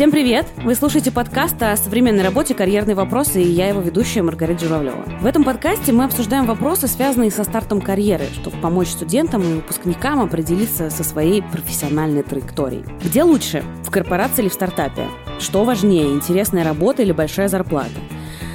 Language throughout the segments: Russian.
Всем привет! Вы слушаете подкаст о современной работе «Карьерные вопросы» и я его ведущая Маргарита Журавлева. В этом подкасте мы обсуждаем вопросы, связанные со стартом карьеры, чтобы помочь студентам и выпускникам определиться со своей профессиональной траекторией. Где лучше? В корпорации или в стартапе? Что важнее, интересная работа или большая зарплата?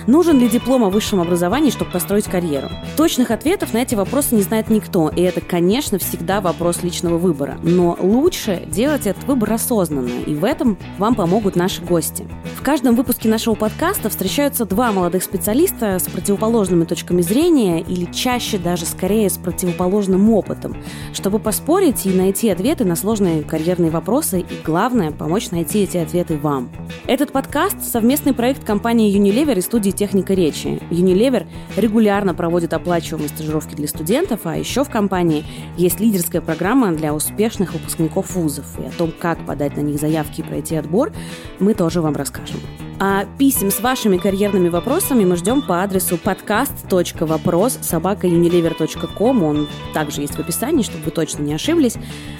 Нужен ли диплом о высшем образовании, чтобы построить карьеру? Точных ответов на эти вопросы не знает никто, и это, конечно, всегда вопрос личного выбора. Но лучше делать этот выбор осознанно, и в этом вам помогут наши гости. В каждом выпуске нашего подкаста встречаются два молодых специалиста с противоположными точками зрения или чаще даже скорее с противоположным опытом, чтобы поспорить и найти ответы на сложные карьерные вопросы и, главное, помочь найти эти ответы вам. Этот подкаст – совместный проект компании Unilever и студии техника речи. Unilever регулярно проводит оплачиваемые стажировки для студентов, а еще в компании есть лидерская программа для успешных выпускников вузов. И о том, как подать на них заявки и пройти отбор, мы тоже вам расскажем. А писем с вашими карьерными вопросами мы ждем по адресу podcast.вопрос собакаunilever.com. Он также есть в описании, чтобы вы точно не ошиблись.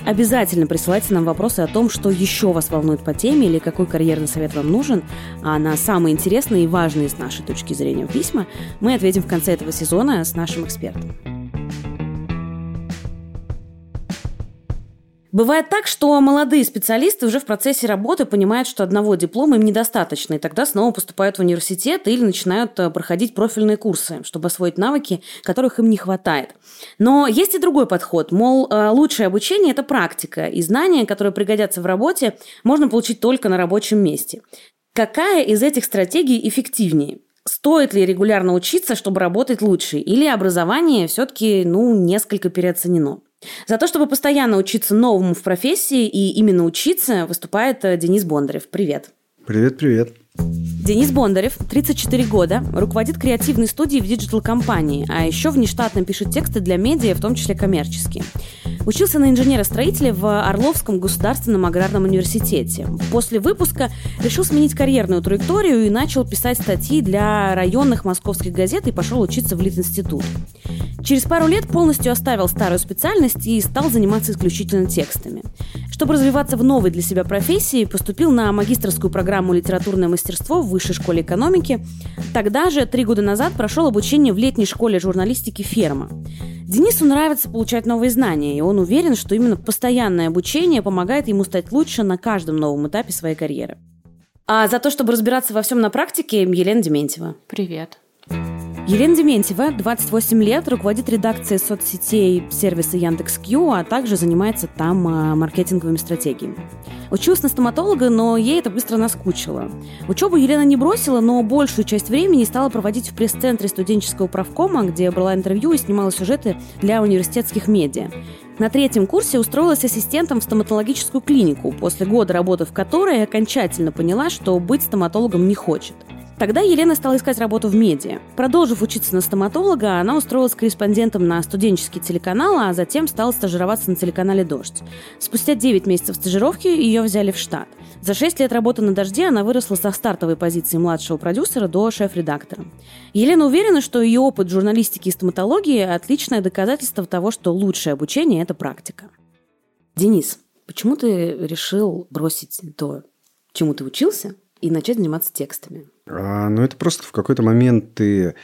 Обязательно присылайте нам вопросы о том, что еще вас волнует по теме или какой карьерный совет вам нужен. А на самые интересные и важные с нашей точки зрения письма мы ответим в конце этого сезона с нашим экспертом. Бывает так, что молодые специалисты уже в процессе работы понимают, что одного диплома им недостаточно, и тогда снова поступают в университет или начинают э, проходить профильные курсы, чтобы освоить навыки, которых им не хватает. Но есть и другой подход, мол, э, лучшее обучение – это практика, и знания, которые пригодятся в работе, можно получить только на рабочем месте. Какая из этих стратегий эффективнее? Стоит ли регулярно учиться, чтобы работать лучше? Или образование все-таки ну, несколько переоценено? За то, чтобы постоянно учиться новому в профессии и именно учиться, выступает э, Денис Бондарев. Привет. Привет, привет. Денис Бондарев, 34 года, руководит креативной студией в диджитал-компании, а еще внештатно пишет тексты для медиа, в том числе коммерческие. Учился на инженера-строителя в Орловском государственном аграрном университете. После выпуска решил сменить карьерную траекторию и начал писать статьи для районных московских газет и пошел учиться в Литинститут. Через пару лет полностью оставил старую специальность и стал заниматься исключительно текстами. Чтобы развиваться в новой для себя профессии, поступил на магистрскую программу «Литературное мастерство» в Высшей школе экономики. Тогда же, три года назад, прошел обучение в летней школе журналистики «Ферма». Денису нравится получать новые знания, и он уверен, что именно постоянное обучение помогает ему стать лучше на каждом новом этапе своей карьеры. А за то, чтобы разбираться во всем на практике, Елена Дементьева. Привет. Елена Дементьева, 28 лет, руководит редакцией соцсетей сервиса Яндекс.Кью, а также занимается там а, маркетинговыми стратегиями. Училась на стоматолога, но ей это быстро наскучило. Учебу Елена не бросила, но большую часть времени стала проводить в пресс-центре студенческого правкома, где брала интервью и снимала сюжеты для университетских медиа. На третьем курсе устроилась ассистентом в стоматологическую клинику, после года работы в которой окончательно поняла, что быть стоматологом не хочет – Тогда Елена стала искать работу в медиа. Продолжив учиться на стоматолога, она устроилась корреспондентом на студенческий телеканал, а затем стала стажироваться на телеканале «Дождь». Спустя 9 месяцев стажировки ее взяли в штат. За 6 лет работы на «Дожде» она выросла со стартовой позиции младшего продюсера до шеф-редактора. Елена уверена, что ее опыт журналистики и стоматологии – отличное доказательство того, что лучшее обучение – это практика. Денис, почему ты решил бросить то, чему ты учился, и начать заниматься текстами? А, ну, это просто в какой-то момент ты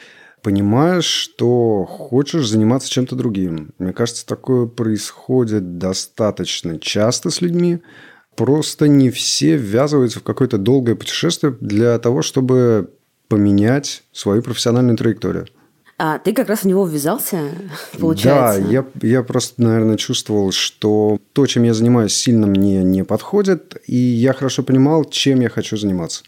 понимаешь, что хочешь заниматься чем-то другим. Мне кажется, такое происходит достаточно часто с людьми. Просто не все ввязываются в какое-то долгое путешествие для того, чтобы поменять свою профессиональную траекторию. А ты как раз в него ввязался, получается? Да, я, я просто, наверное, чувствовал, что то, чем я занимаюсь, сильно мне не подходит, и я хорошо понимал, чем я хочу заниматься.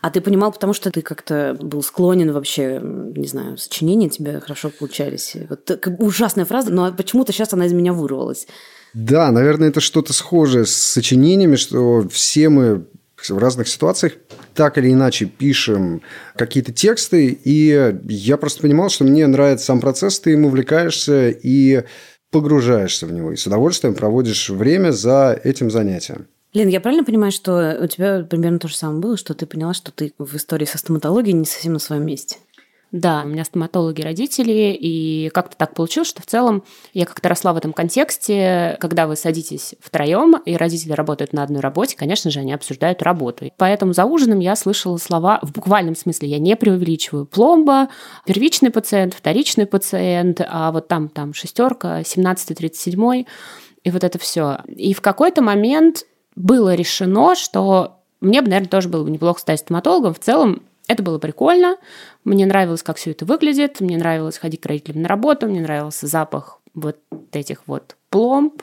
А ты понимал, потому что ты как-то был склонен вообще, не знаю, сочинения тебе хорошо получались. Вот ужасная фраза, но почему-то сейчас она из меня вырвалась. Да, наверное, это что-то схожее с сочинениями, что все мы в разных ситуациях так или иначе пишем какие-то тексты, и я просто понимал, что мне нравится сам процесс, ты им увлекаешься и погружаешься в него, и с удовольствием проводишь время за этим занятием. Лен, я правильно понимаю, что у тебя примерно то же самое было, что ты поняла, что ты в истории со стоматологией не совсем на своем месте? Да, у меня стоматологи родители, и как-то так получилось, что в целом я как-то росла в этом контексте, когда вы садитесь втроем, и родители работают на одной работе, конечно же, они обсуждают работу. Поэтому за ужином я слышала слова в буквальном смысле, я не преувеличиваю, пломба, первичный пациент, вторичный пациент, а вот там, там шестерка, 17-37, и вот это все. И в какой-то момент было решено, что мне бы, наверное, тоже было бы неплохо стать стоматологом. В целом, это было прикольно. Мне нравилось, как все это выглядит. Мне нравилось ходить к родителям на работу. Мне нравился запах вот этих вот пломб.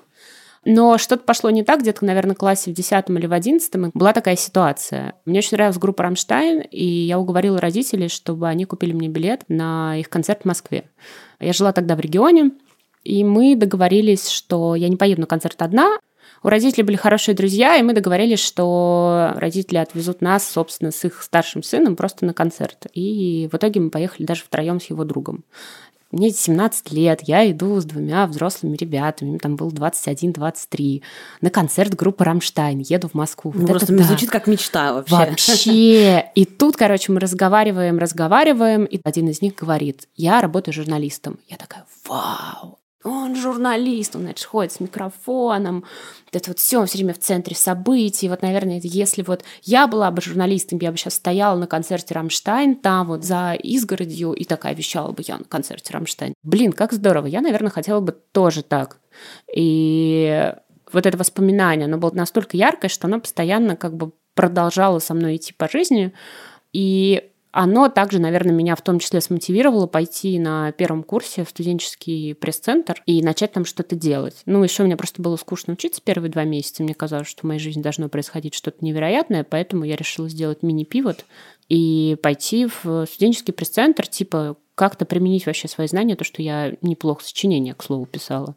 Но что-то пошло не так, где-то, наверное, в классе в 10 или в 11 была такая ситуация. Мне очень нравилась группа «Рамштайн», и я уговорила родителей, чтобы они купили мне билет на их концерт в Москве. Я жила тогда в регионе, и мы договорились, что я не поеду на концерт одна, у родителей были хорошие друзья, и мы договорились, что родители отвезут нас, собственно, с их старшим сыном просто на концерт. И в итоге мы поехали даже втроем с его другом. Мне 17 лет, я иду с двумя взрослыми ребятами, им там был 21-23, на концерт группы «Рамштайн», еду в Москву. Ну, вот просто это, звучит как мечта вообще. Вообще. И тут, короче, мы разговариваем, разговариваем, и один из них говорит, я работаю журналистом. Я такая, вау, он журналист, он, значит, ходит с микрофоном, это вот все, все время в центре событий. Вот, наверное, если вот я была бы журналистом, я бы сейчас стояла на концерте Рамштайн, там вот за изгородью, и такая вещала бы я на концерте Рамштайн. Блин, как здорово. Я, наверное, хотела бы тоже так. И вот это воспоминание, оно было настолько яркое, что оно постоянно как бы продолжало со мной идти по жизни. И оно также, наверное, меня в том числе смотивировало пойти на первом курсе в студенческий пресс-центр и начать там что-то делать. Ну, еще мне просто было скучно учиться первые два месяца. Мне казалось, что в моей жизни должно происходить что-то невероятное, поэтому я решила сделать мини- pivot и пойти в студенческий пресс-центр, типа как-то применить вообще свои знания, то, что я неплохо сочинения, к слову, писала.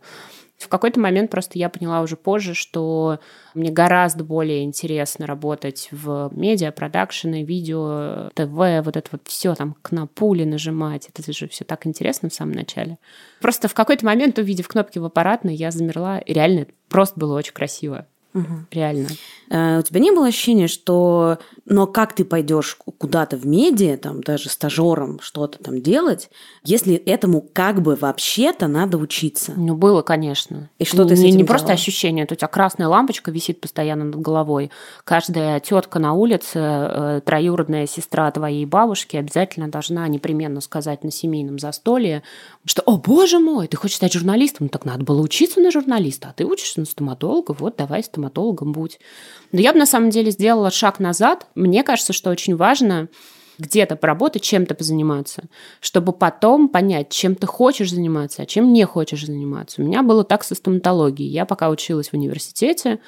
В какой-то момент просто я поняла уже позже, что мне гораздо более интересно работать в медиа, продакшены, видео, ТВ, вот это вот все там к пули нажимать. Это же все так интересно в самом начале. Просто в какой-то момент, увидев кнопки в аппаратной, я замерла. И реально просто было очень красиво. Угу. Реально. А, у тебя не было ощущения, что но как ты пойдешь куда-то в медиа, там даже стажером что-то там делать, если этому как бы вообще-то надо учиться? Ну, было, конечно. И что не, ты с этим Не просто ощущение, у тебя красная лампочка висит постоянно над головой. Каждая тетка на улице, э, троюродная сестра твоей бабушки обязательно должна непременно сказать на семейном застолье, что «О, боже мой, ты хочешь стать журналистом?» Ну, так надо было учиться на журналиста, а ты учишься на стоматолога, вот давай стоматологом будь. Но я бы на самом деле сделала шаг назад. Мне кажется, что очень важно где-то поработать, чем-то позаниматься, чтобы потом понять, чем ты хочешь заниматься, а чем не хочешь заниматься. У меня было так со стоматологией. Я пока училась в университете,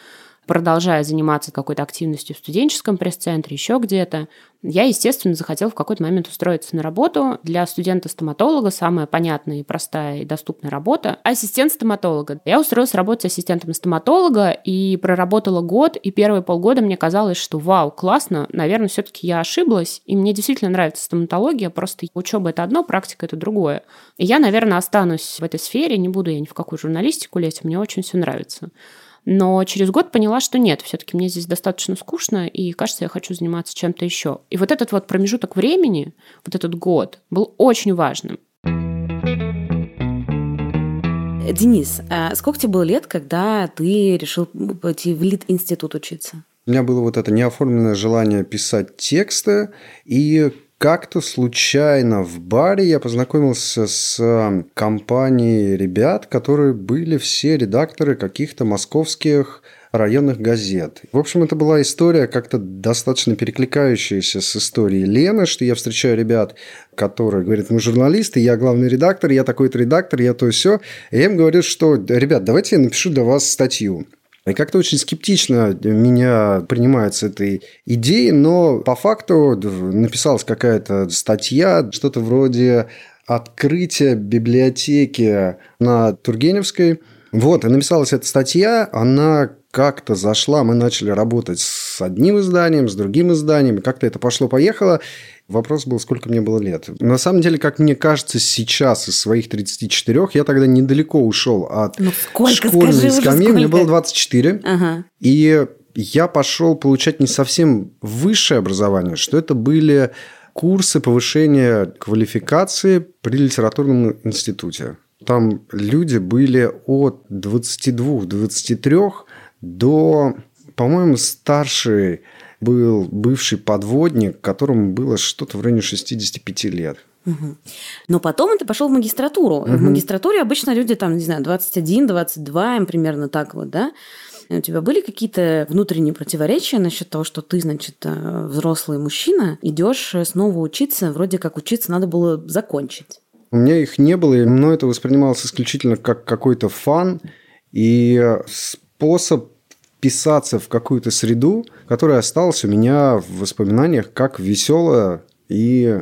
продолжая заниматься какой-то активностью в студенческом пресс-центре, еще где-то, я, естественно, захотела в какой-то момент устроиться на работу. Для студента-стоматолога самая понятная и простая и доступная работа – ассистент стоматолога. Я устроилась работать ассистентом стоматолога и проработала год, и первые полгода мне казалось, что вау, классно, наверное, все-таки я ошиблась, и мне действительно нравится стоматология, просто учеба – это одно, практика – это другое. И я, наверное, останусь в этой сфере, не буду я ни в какую журналистику лезть, мне очень все нравится. Но через год поняла, что нет, все-таки мне здесь достаточно скучно, и кажется, я хочу заниматься чем-то еще. И вот этот вот промежуток времени, вот этот год, был очень важным. Денис, а сколько тебе было лет, когда ты решил пойти в Лит-институт учиться? У меня было вот это неоформленное желание писать тексты, и как-то случайно в баре я познакомился с компанией ребят, которые были все редакторы каких-то московских районных газет. В общем, это была история как-то достаточно перекликающаяся с историей Лены, что я встречаю ребят, которые говорят, мы журналисты, я главный редактор, я такой-то редактор, я то и все. И я им говорю, что, ребят, давайте я напишу для вас статью. И как-то очень скептично меня принимают с этой идеей, но по факту написалась какая-то статья, что-то вроде открытия библиотеки на Тургеневской. Вот, и написалась эта статья, она как-то зашла, мы начали работать с одним изданием, с другим изданием, как-то это пошло-поехало. Вопрос был, сколько мне было лет. На самом деле, как мне кажется, сейчас из своих 34, я тогда недалеко ушел от ну, сколько, школьной скамьи. Мне было 24. Ага. И я пошел получать не совсем высшее образование, что это были курсы повышения квалификации при литературном институте. Там люди были от 22-23 до, по-моему, старший был бывший подводник, которому было что-то в районе 65 лет. Угу. Но потом ты пошел в магистратуру. Угу. В магистратуре обычно люди там, не знаю, 21, 22, им примерно так вот, да? У тебя были какие-то внутренние противоречия насчет того, что ты, значит, э, взрослый мужчина, идешь снова учиться, вроде как учиться надо было закончить? У меня их не было, и мной это воспринималось исключительно как какой-то фан и способ вписаться в какую-то среду, которая осталась у меня в воспоминаниях как веселая и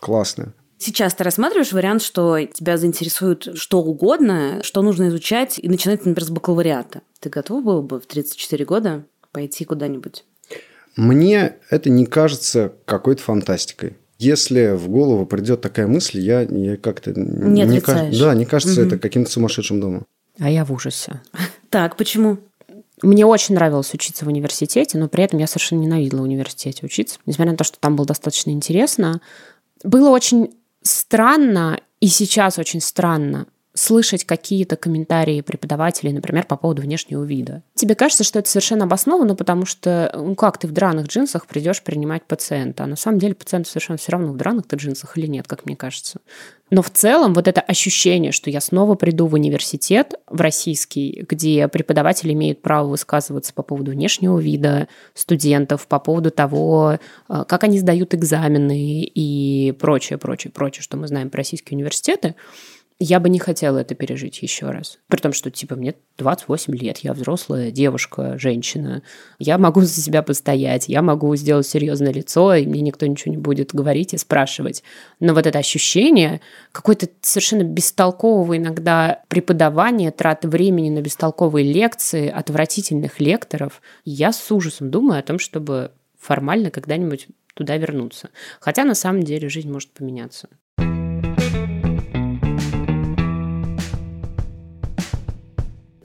классная. Сейчас ты рассматриваешь вариант, что тебя заинтересует что угодно, что нужно изучать, и начинать, например, с бакалавриата. Ты готов был бы в 34 года пойти куда-нибудь? Мне это не кажется какой-то фантастикой. Если в голову придет такая мысль, я, я как-то... Не, не Да, не кажется угу. это каким-то сумасшедшим домом. А я в ужасе. Так, почему? Мне очень нравилось учиться в университете, но при этом я совершенно ненавидела в университете учиться. Несмотря на то, что там было достаточно интересно, было очень странно, и сейчас очень странно, слышать какие-то комментарии преподавателей, например, по поводу внешнего вида. Тебе кажется, что это совершенно обосновано, потому что, ну как ты в драных джинсах придешь принимать пациента, а на самом деле пациенту совершенно все равно в драных-то джинсах или нет, как мне кажется. Но в целом вот это ощущение, что я снова приду в университет, в российский, где преподаватели имеют право высказываться по поводу внешнего вида студентов, по поводу того, э, как они сдают экзамены и прочее, прочее, прочее, что мы знаем про российские университеты, я бы не хотела это пережить еще раз. При том, что, типа, мне 28 лет, я взрослая девушка, женщина. Я могу за себя постоять, я могу сделать серьезное лицо, и мне никто ничего не будет говорить и спрашивать. Но вот это ощущение какой-то совершенно бестолкового иногда преподавания, траты времени на бестолковые лекции, отвратительных лекторов, я с ужасом думаю о том, чтобы формально когда-нибудь туда вернуться. Хотя на самом деле жизнь может поменяться.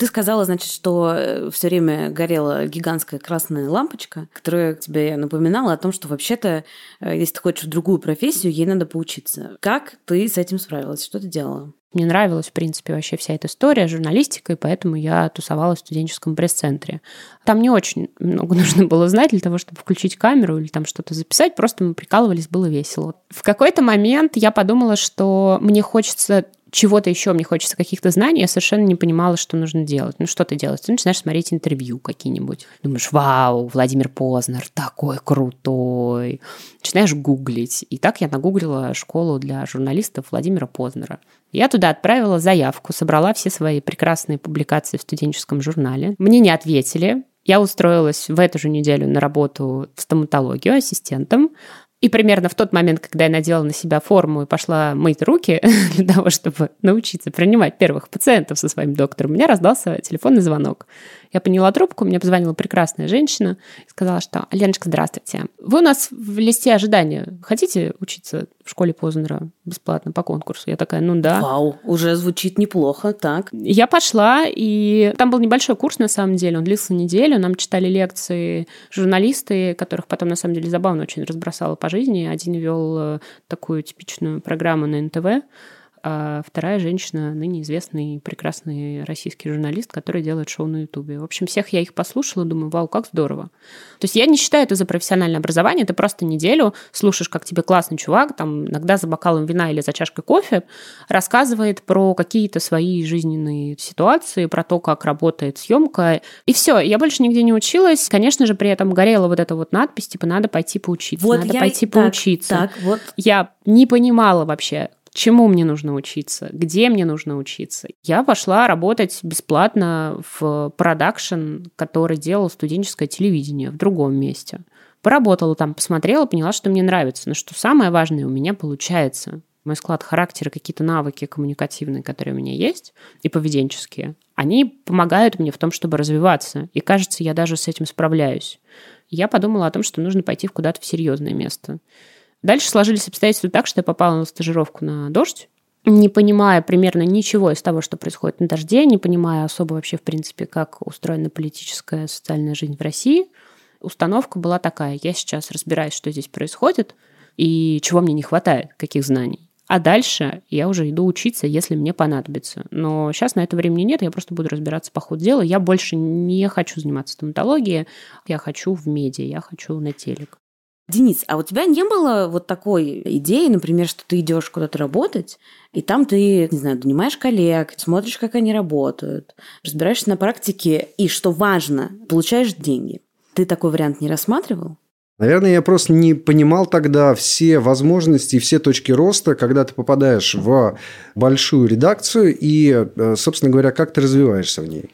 Ты сказала, значит, что э, все время горела гигантская красная лампочка, которая тебе напоминала о том, что вообще-то, э, если ты хочешь в другую профессию, ей надо поучиться. Как ты с этим справилась? Что ты делала? Мне нравилась, в принципе, вообще вся эта история журналистика, и поэтому я тусовалась в студенческом пресс-центре. Там не очень много нужно было знать для того, чтобы включить камеру или там что-то записать, просто мы прикалывались, было весело. В какой-то момент я подумала, что мне хочется чего-то еще, мне хочется каких-то знаний, я совершенно не понимала, что нужно делать. Ну, что ты делаешь? Ты начинаешь смотреть интервью какие-нибудь. Думаешь, вау, Владимир Познер такой крутой. Начинаешь гуглить. И так я нагуглила школу для журналистов Владимира Познера. Я туда отправила заявку, собрала все свои прекрасные публикации в студенческом журнале. Мне не ответили. Я устроилась в эту же неделю на работу в стоматологию ассистентом. И примерно в тот момент, когда я надела на себя форму и пошла мыть руки для того, чтобы научиться принимать первых пациентов со своим доктором, у меня раздался телефонный звонок. Я поняла трубку, мне позвонила прекрасная женщина и сказала, что «Леночка, здравствуйте. Вы у нас в листе ожидания. Хотите учиться в школе Познера бесплатно по конкурсу?» Я такая «Ну да». Вау, уже звучит неплохо, так. Я пошла, и там был небольшой курс, на самом деле. Он длился неделю. Нам читали лекции журналисты, которых потом, на самом деле, забавно очень разбросало по жизни. Один вел э, такую типичную программу на НТВ, а вторая женщина, ныне известный прекрасный российский журналист, который делает шоу на Ютубе. В общем, всех я их послушала, думаю, вау, как здорово. То есть я не считаю это за профессиональное образование, ты просто неделю слушаешь, как тебе классный чувак, там иногда за бокалом вина или за чашкой кофе, рассказывает про какие-то свои жизненные ситуации, про то, как работает съемка. И все, я больше нигде не училась. Конечно же, при этом горела вот эта вот надпись, типа, надо пойти поучиться, вот надо я... пойти так, поучиться. Так, вот. Я не понимала вообще, чему мне нужно учиться, где мне нужно учиться. Я пошла работать бесплатно в продакшн, который делал студенческое телевидение в другом месте. Поработала там, посмотрела, поняла, что мне нравится. Но что самое важное, у меня получается. Мой склад характера, какие-то навыки коммуникативные, которые у меня есть, и поведенческие, они помогают мне в том, чтобы развиваться. И кажется, я даже с этим справляюсь. Я подумала о том, что нужно пойти куда-то в серьезное место. Дальше сложились обстоятельства так, что я попала на стажировку на дождь, не понимая примерно ничего из того, что происходит на дожде, не понимая особо вообще, в принципе, как устроена политическая социальная жизнь в России, установка была такая. Я сейчас разбираюсь, что здесь происходит, и чего мне не хватает, каких знаний. А дальше я уже иду учиться, если мне понадобится. Но сейчас на это времени нет, я просто буду разбираться по ходу дела. Я больше не хочу заниматься стоматологией, я хочу в медиа, я хочу на телек. Денис, а у тебя не было вот такой идеи, например, что ты идешь куда-то работать, и там ты, не знаю, донимаешь коллег, смотришь, как они работают, разбираешься на практике, и, что важно, получаешь деньги. Ты такой вариант не рассматривал? Наверное, я просто не понимал тогда все возможности и все точки роста, когда ты попадаешь в большую редакцию и, э, собственно говоря, как ты развиваешься в ней.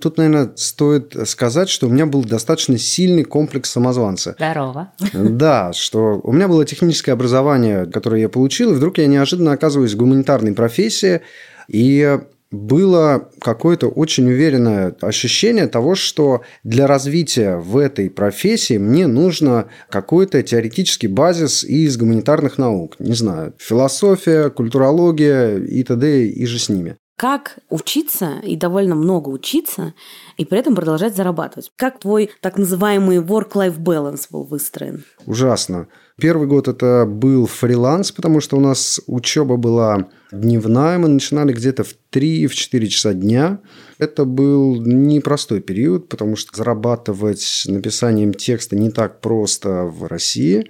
Тут, наверное, стоит сказать, что у меня был достаточно сильный комплекс самозванца. Здорово. Да, что у меня было техническое образование, которое я получил, и вдруг я неожиданно оказываюсь в гуманитарной профессии, и было какое-то очень уверенное ощущение того, что для развития в этой профессии мне нужно какой-то теоретический базис из гуманитарных наук. Не знаю, философия, культурология и т.д. и же с ними. Как учиться и довольно много учиться, и при этом продолжать зарабатывать? Как твой так называемый work-life balance был выстроен? Ужасно. Первый год это был фриланс, потому что у нас учеба была дневная. Мы начинали где-то в 3-4 часа дня. Это был непростой период, потому что зарабатывать написанием текста не так просто в России.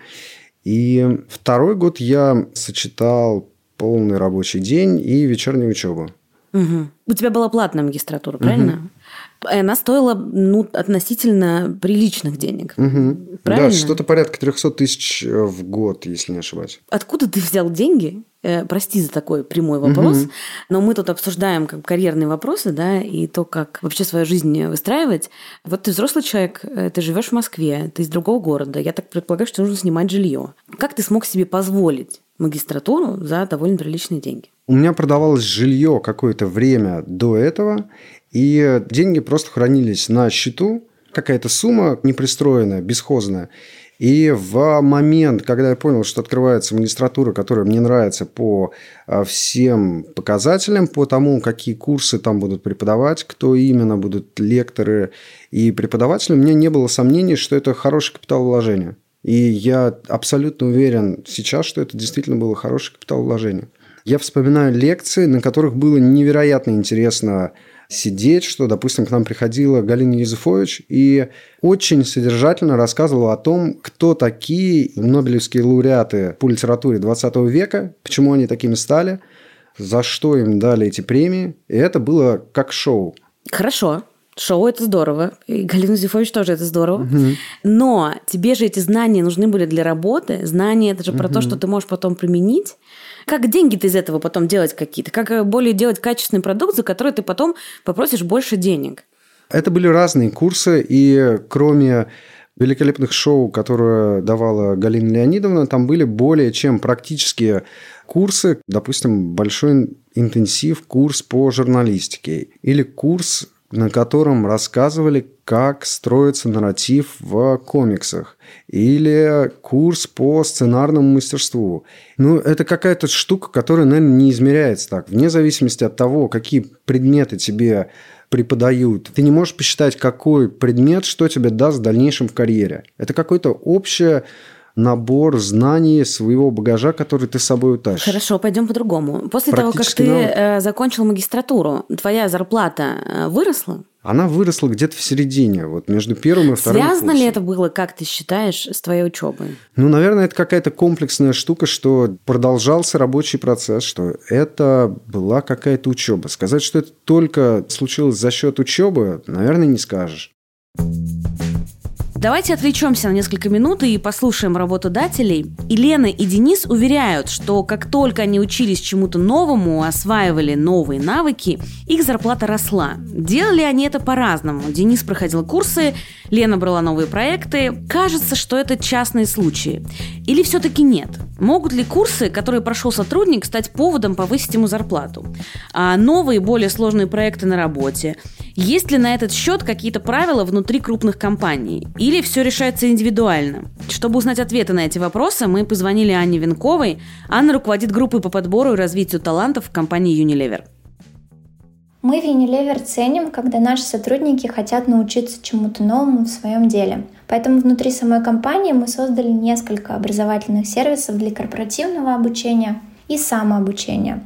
И второй год я сочетал полный рабочий день и вечернюю учебу. Угу. У тебя была платная магистратура, правильно? Угу. Она стоила ну, относительно приличных денег. Угу. Правильно? Да, что-то порядка 300 тысяч э, в год, если не ошибаюсь. Откуда ты взял деньги? Э, прости за такой прямой вопрос, угу. но мы тут обсуждаем как карьерные вопросы, да, и то, как вообще свою жизнь выстраивать. Вот ты взрослый человек, э, ты живешь в Москве, ты из другого города. Я так предполагаю, что нужно снимать жилье. Как ты смог себе позволить магистратуру за довольно приличные деньги? У меня продавалось жилье какое-то время до этого, и деньги просто хранились на счету, какая-то сумма непристроенная, бесхозная. И в момент, когда я понял, что открывается магистратура, которая мне нравится по а, всем показателям, по тому, какие курсы там будут преподавать, кто именно будут лекторы и преподаватели, у меня не было сомнений, что это хороший капитал вложения. И я абсолютно уверен сейчас, что это действительно было хороший капитал вложения. Я вспоминаю лекции, на которых было невероятно интересно сидеть, что, допустим, к нам приходила Галина Юзефович и очень содержательно рассказывала о том, кто такие нобелевские лауреаты по литературе 20 века, почему они такими стали, за что им дали эти премии. И это было как шоу. Хорошо. Шоу это здорово. И Галина Зюфович тоже это здорово. Угу. Но тебе же эти знания нужны были для работы. Знания это же угу. про то, что ты можешь потом применить. Как деньги ты из этого потом делать какие-то? Как э, более делать качественный продукт, за который ты потом попросишь больше денег? Это были разные курсы, и кроме великолепных шоу, которые давала Галина Леонидовна, там были более чем практические курсы, допустим, большой интенсив курс по журналистике или курс на котором рассказывали, как строится нарратив в комиксах, или курс по сценарному мастерству. Ну, это какая-то штука, которая, наверное, не измеряется так. Вне зависимости от того, какие предметы тебе преподают. Ты не можешь посчитать, какой предмет что тебе даст в дальнейшем в карьере. Это какое-то общее набор знаний своего багажа, который ты с собой утащишь. Хорошо, пойдем по-другому. После того, как ты навык. Э, закончил магистратуру, твоя зарплата э, выросла? Она выросла где-то в середине, вот между первым и вторым Связано курсом. ли это было, как ты считаешь, с твоей учебой? Ну, наверное, это какая-то комплексная штука, что продолжался рабочий процесс, что это была какая-то учеба. Сказать, что это только случилось за счет учебы, наверное, не скажешь. Давайте отвлечемся на несколько минут и послушаем работодателей. И Лена и Денис уверяют, что как только они учились чему-то новому, осваивали новые навыки, их зарплата росла. Делали они это по-разному. Денис проходил курсы, Лена брала новые проекты. Кажется, что это частные случаи. Или все-таки нет? Могут ли курсы, которые прошел сотрудник, стать поводом повысить ему зарплату? А новые, более сложные проекты на работе? Есть ли на этот счет какие-то правила внутри крупных компаний? Или все решается индивидуально? Чтобы узнать ответы на эти вопросы, мы позвонили Анне Венковой. Анна руководит группой по подбору и развитию талантов в компании Unilever. Мы в Unilever ценим, когда наши сотрудники хотят научиться чему-то новому в своем деле. Поэтому внутри самой компании мы создали несколько образовательных сервисов для корпоративного обучения и самообучения.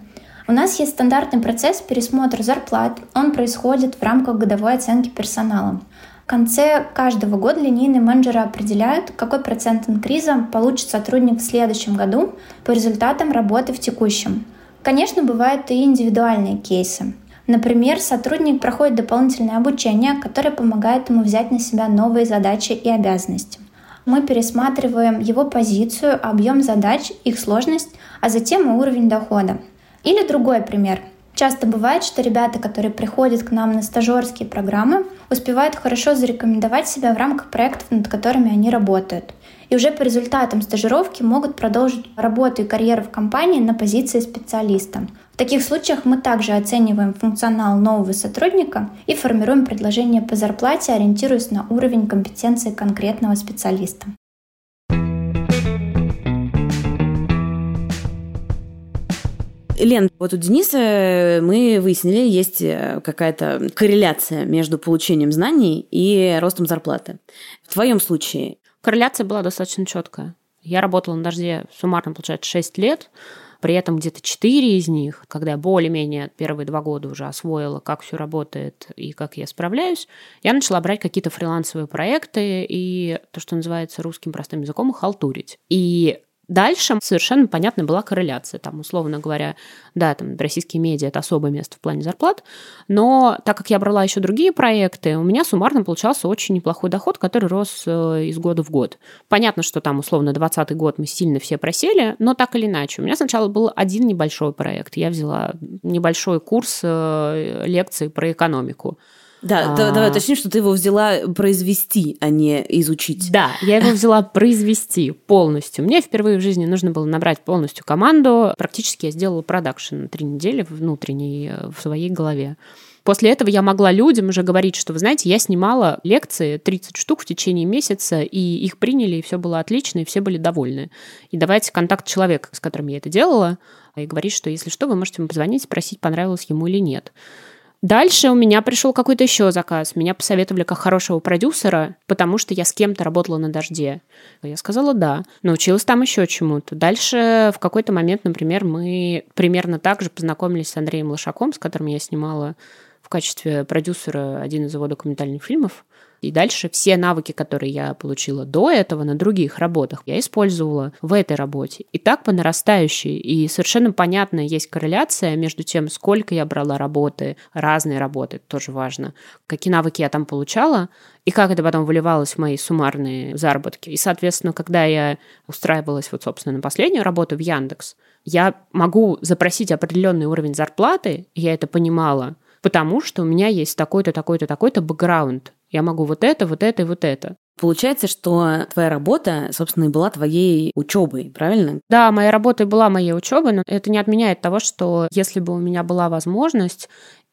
У нас есть стандартный процесс пересмотра зарплат. Он происходит в рамках годовой оценки персонала. В конце каждого года линейные менеджеры определяют, какой процент инкриза получит сотрудник в следующем году по результатам работы в текущем. Конечно, бывают и индивидуальные кейсы. Например, сотрудник проходит дополнительное обучение, которое помогает ему взять на себя новые задачи и обязанности. Мы пересматриваем его позицию, объем задач, их сложность, а затем и уровень дохода. Или другой пример. Часто бывает, что ребята, которые приходят к нам на стажерские программы, успевают хорошо зарекомендовать себя в рамках проектов, над которыми они работают. И уже по результатам стажировки могут продолжить работу и карьеру в компании на позиции специалиста. В таких случаях мы также оцениваем функционал нового сотрудника и формируем предложение по зарплате, ориентируясь на уровень компетенции конкретного специалиста. Лен, вот у Дениса мы выяснили, есть какая-то корреляция между получением знаний и ростом зарплаты. В твоем случае? Корреляция была достаточно четкая. Я работала на дожде суммарно, получается, 6 лет. При этом где-то четыре из них, когда я более-менее первые два года уже освоила, как все работает и как я справляюсь, я начала брать какие-то фрилансовые проекты и то, что называется русским простым языком, халтурить. И Дальше совершенно понятна была корреляция. Там, условно говоря, да, там российские медиа – это особое место в плане зарплат, но так как я брала еще другие проекты, у меня суммарно получался очень неплохой доход, который рос э, из года в год. Понятно, что там, условно, 2020 год мы сильно все просели, но так или иначе. У меня сначала был один небольшой проект. Я взяла небольшой курс э, лекций про экономику. Да, а... давай уточним, что ты его взяла произвести, а не изучить. Да, я его взяла произвести полностью. Мне впервые в жизни нужно было набрать полностью команду. Практически я сделала продакшн на три недели внутренний э, в своей голове. После этого я могла людям уже говорить, что, вы знаете, я снимала лекции 30 штук в течение месяца, и их приняли, и все было отлично, и все были довольны. И давайте контакт человека, с которым я это делала, и говорить, что если что, вы можете ему позвонить, спросить, понравилось ему или нет. Дальше у меня пришел какой-то еще заказ. Меня посоветовали как хорошего продюсера, потому что я с кем-то работала на дожде. Я сказала да. Научилась там еще чему-то. Дальше в какой-то момент, например, мы примерно так же познакомились с Андреем Лошаком, с которым я снимала в качестве продюсера один из его документальных фильмов. И дальше все навыки, которые я получила до этого на других работах, я использовала в этой работе. И так по нарастающей. И совершенно понятно, есть корреляция между тем, сколько я брала работы, разные работы, тоже важно, какие навыки я там получала, и как это потом выливалось в мои суммарные заработки. И, соответственно, когда я устраивалась вот, собственно, на последнюю работу в Яндекс, я могу запросить определенный уровень зарплаты, я это понимала, потому что у меня есть такой-то, такой-то, такой-то бэкграунд. Я могу вот это, вот это и вот это. Получается, что твоя работа, собственно, и была твоей учебой, правильно? Да, моя работа и была моей учебой, но это не отменяет того, что если бы у меня была возможность,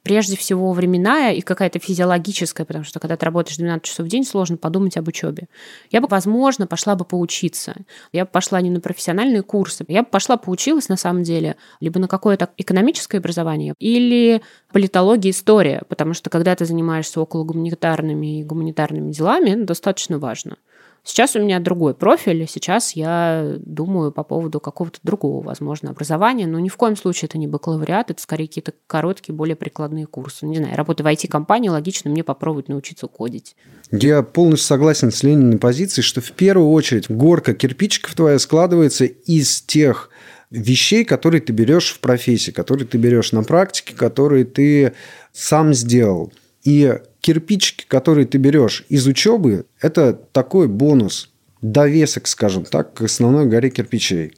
прежде всего временная и какая-то физиологическая, потому что когда ты работаешь 12 часов в день, сложно подумать об учебе. Я бы, возможно, пошла бы поучиться. Я бы пошла не на профессиональные курсы. Я бы пошла поучилась, на самом деле, либо на какое-то экономическое образование, или политология, история, потому что когда ты занимаешься около гуманитарными и гуманитарными делами, достаточно важно. Сейчас у меня другой профиль, сейчас я думаю по поводу какого-то другого, возможно, образования, но ни в коем случае это не бакалавриат, это скорее какие-то короткие, более прикладные курсы. Не знаю, работа в IT-компании, логично мне попробовать научиться кодить. Я полностью согласен с Лениной позицией, что в первую очередь горка кирпичиков твоя складывается из тех вещей, которые ты берешь в профессии, которые ты берешь на практике, которые ты сам сделал. И кирпичики, которые ты берешь из учебы, это такой бонус, довесок, скажем так, к основной горе кирпичей.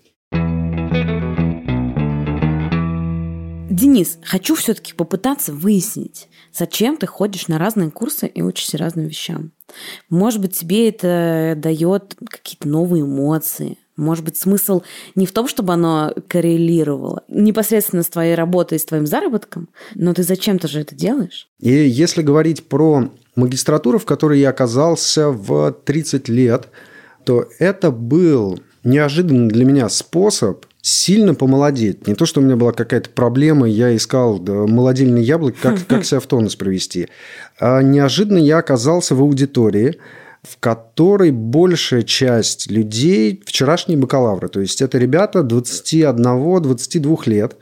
Денис, хочу все-таки попытаться выяснить, зачем ты ходишь на разные курсы и учишься разным вещам. Может быть, тебе это дает какие-то новые эмоции, может быть, смысл не в том, чтобы оно коррелировало непосредственно с твоей работой, с твоим заработком, но ты зачем-то же это делаешь. И если говорить про магистратуру, в которой я оказался в 30 лет, то это был неожиданный для меня способ сильно помолодеть. Не то, что у меня была какая-то проблема, я искал да, молодильный яблок, как, как себя в тонус привести. А неожиданно я оказался в аудитории, в которой большая часть людей вчерашние бакалавры. То есть это ребята 21-22 лет.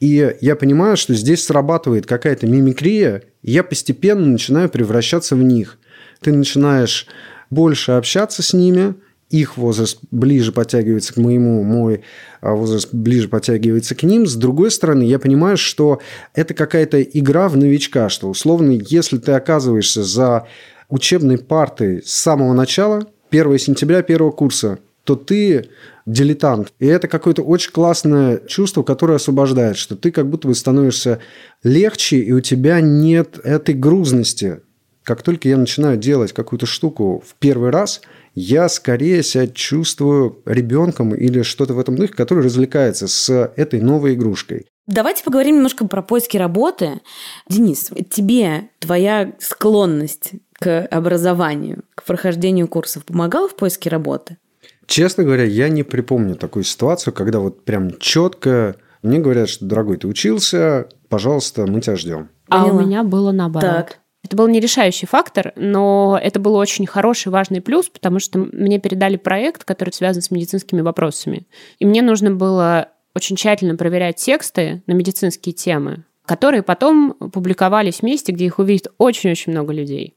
И я понимаю, что здесь срабатывает какая-то мимикрия, и я постепенно начинаю превращаться в них. Ты начинаешь больше общаться с ними, их возраст ближе подтягивается к моему, мой а, возраст ближе подтягивается к ним. С другой стороны, я понимаю, что это какая-то игра в новичка, что условно, если ты оказываешься за учебной партой с самого начала, 1 сентября первого курса, то ты дилетант. И это какое-то очень классное чувство, которое освобождает, что ты как будто бы становишься легче, и у тебя нет этой грузности. Как только я начинаю делать какую-то штуку в первый раз, я скорее себя чувствую ребенком или что-то в этом духе, который развлекается с этой новой игрушкой. Давайте поговорим немножко про поиски работы. Денис, тебе твоя склонность к образованию, к прохождению курсов помогала в поиске работы? Честно говоря, я не припомню такую ситуацию, когда вот прям четко мне говорят, что, дорогой, ты учился, пожалуйста, мы тебя ждем. А Поняла. у меня было наоборот. Так. Это был не решающий фактор, но это был очень хороший, важный плюс, потому что мне передали проект, который связан с медицинскими вопросами. И мне нужно было очень тщательно проверять тексты на медицинские темы, которые потом публиковались в месте, где их увидит очень-очень много людей.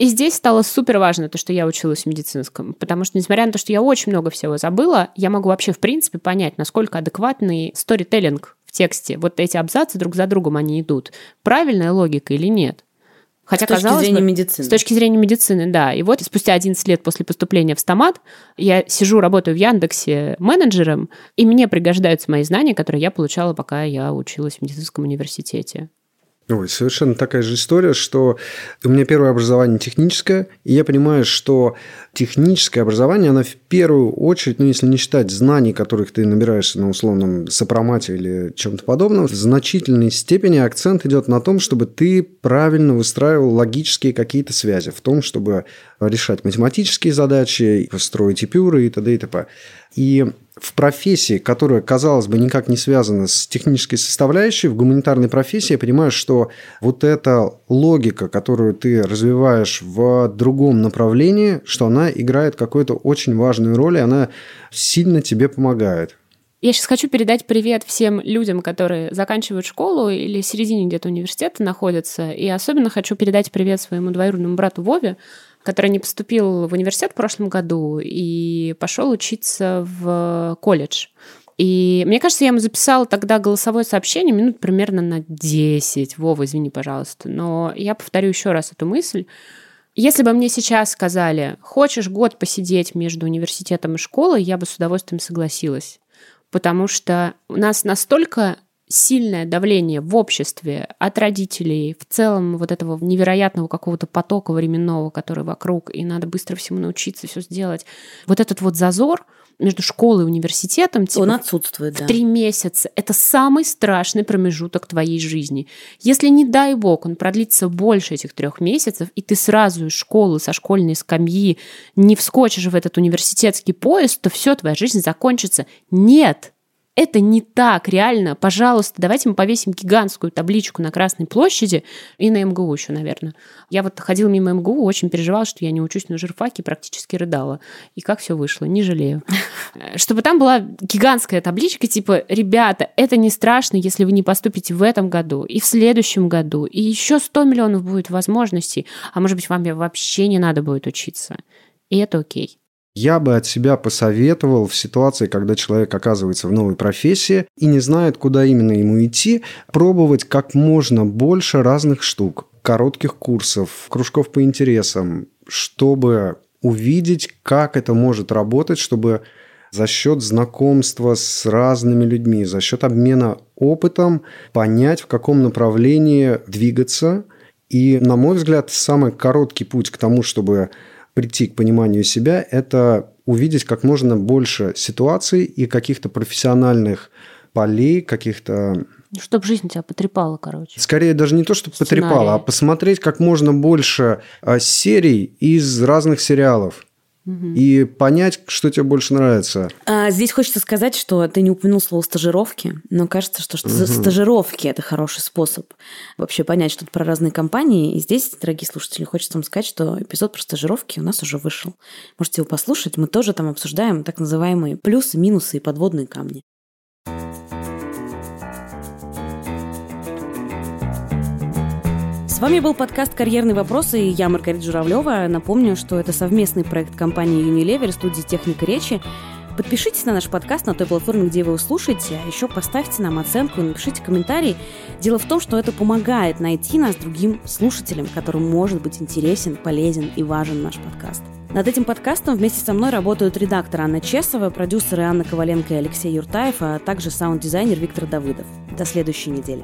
И здесь стало супер важно то, что я училась в медицинском, потому что, несмотря на то, что я очень много всего забыла, я могу вообще, в принципе, понять, насколько адекватный сторителлинг в тексте, вот эти абзацы друг за другом они идут, правильная логика или нет. Хотя, с точки казалось зрения бы, медицины. С точки зрения медицины, да. И вот спустя 11 лет после поступления в стомат я сижу, работаю в Яндексе менеджером, и мне пригождаются мои знания, которые я получала, пока я училась в медицинском университете. Ой, совершенно такая же история, что у меня первое образование техническое, и я понимаю, что техническое образование, оно в первую очередь, ну, если не считать знаний, которых ты набираешься на условном сопромате или чем-то подобном, в значительной степени акцент идет на том, чтобы ты правильно выстраивал логические какие-то связи, в том, чтобы решать математические задачи, строить эпюры и т.д. и т.п. И в профессии, которая, казалось бы, никак не связана с технической составляющей, в гуманитарной профессии я понимаю, что вот эта логика, которую ты развиваешь в другом направлении, что она играет какую-то очень важную роль, и она сильно тебе помогает. Я сейчас хочу передать привет всем людям, которые заканчивают школу или в середине где-то университета находятся. И особенно хочу передать привет своему двоюродному брату Вове, который не поступил в университет в прошлом году и пошел учиться в колледж. И мне кажется, я ему записала тогда голосовое сообщение минут примерно на 10. Вова, извини, пожалуйста. Но я повторю еще раз эту мысль. Если бы мне сейчас сказали, хочешь год посидеть между университетом и школой, я бы с удовольствием согласилась. Потому что у нас настолько сильное давление в обществе от родителей, в целом вот этого невероятного какого-то потока временного, который вокруг, и надо быстро всему научиться, все сделать. Вот этот вот зазор между школой и университетом типа, он отсутствует, в да. три месяца. Это самый страшный промежуток твоей жизни. Если, не дай бог, он продлится больше этих трех месяцев, и ты сразу из школы, со школьной скамьи не вскочишь в этот университетский поезд, то все, твоя жизнь закончится. Нет, это не так, реально. Пожалуйста, давайте мы повесим гигантскую табличку на Красной площади и на МГУ еще, наверное. Я вот ходила мимо МГУ, очень переживала, что я не учусь на журфаке, практически рыдала. И как все вышло, не жалею. Чтобы там была гигантская табличка, типа, ребята, это не страшно, если вы не поступите в этом году и в следующем году, и еще 100 миллионов будет возможностей, а может быть, вам вообще не надо будет учиться. И это окей. Я бы от себя посоветовал в ситуации, когда человек оказывается в новой профессии и не знает, куда именно ему идти, пробовать как можно больше разных штук, коротких курсов, кружков по интересам, чтобы увидеть, как это может работать, чтобы за счет знакомства с разными людьми, за счет обмена опытом понять, в каком направлении двигаться. И, на мой взгляд, самый короткий путь к тому, чтобы прийти к пониманию себя, это увидеть как можно больше ситуаций и каких-то профессиональных полей, каких-то... Чтобы жизнь тебя потрепала, короче. Скорее даже не то, чтобы Сценарий. потрепала, а посмотреть как можно больше а, серий из разных сериалов. И понять, что тебе больше нравится. А, здесь хочется сказать, что ты не упомянул слово стажировки, но кажется, что, что угу. стажировки это хороший способ вообще понять что-то про разные компании. И здесь, дорогие слушатели, хочется вам сказать, что эпизод про стажировки у нас уже вышел. Можете его послушать. Мы тоже там обсуждаем так называемые плюсы, минусы и подводные камни. С вами был подкаст «Карьерные вопросы» и я, Маргарита Журавлева. Напомню, что это совместный проект компании Unilever, студии «Техника речи». Подпишитесь на наш подкаст на той платформе, где вы его слушаете, а еще поставьте нам оценку и напишите комментарий. Дело в том, что это помогает найти нас другим слушателям, которым может быть интересен, полезен и важен наш подкаст. Над этим подкастом вместе со мной работают редактор Анна Чесова, продюсеры Анна Коваленко и Алексей Юртаев, а также саунд-дизайнер Виктор Давыдов. До следующей недели.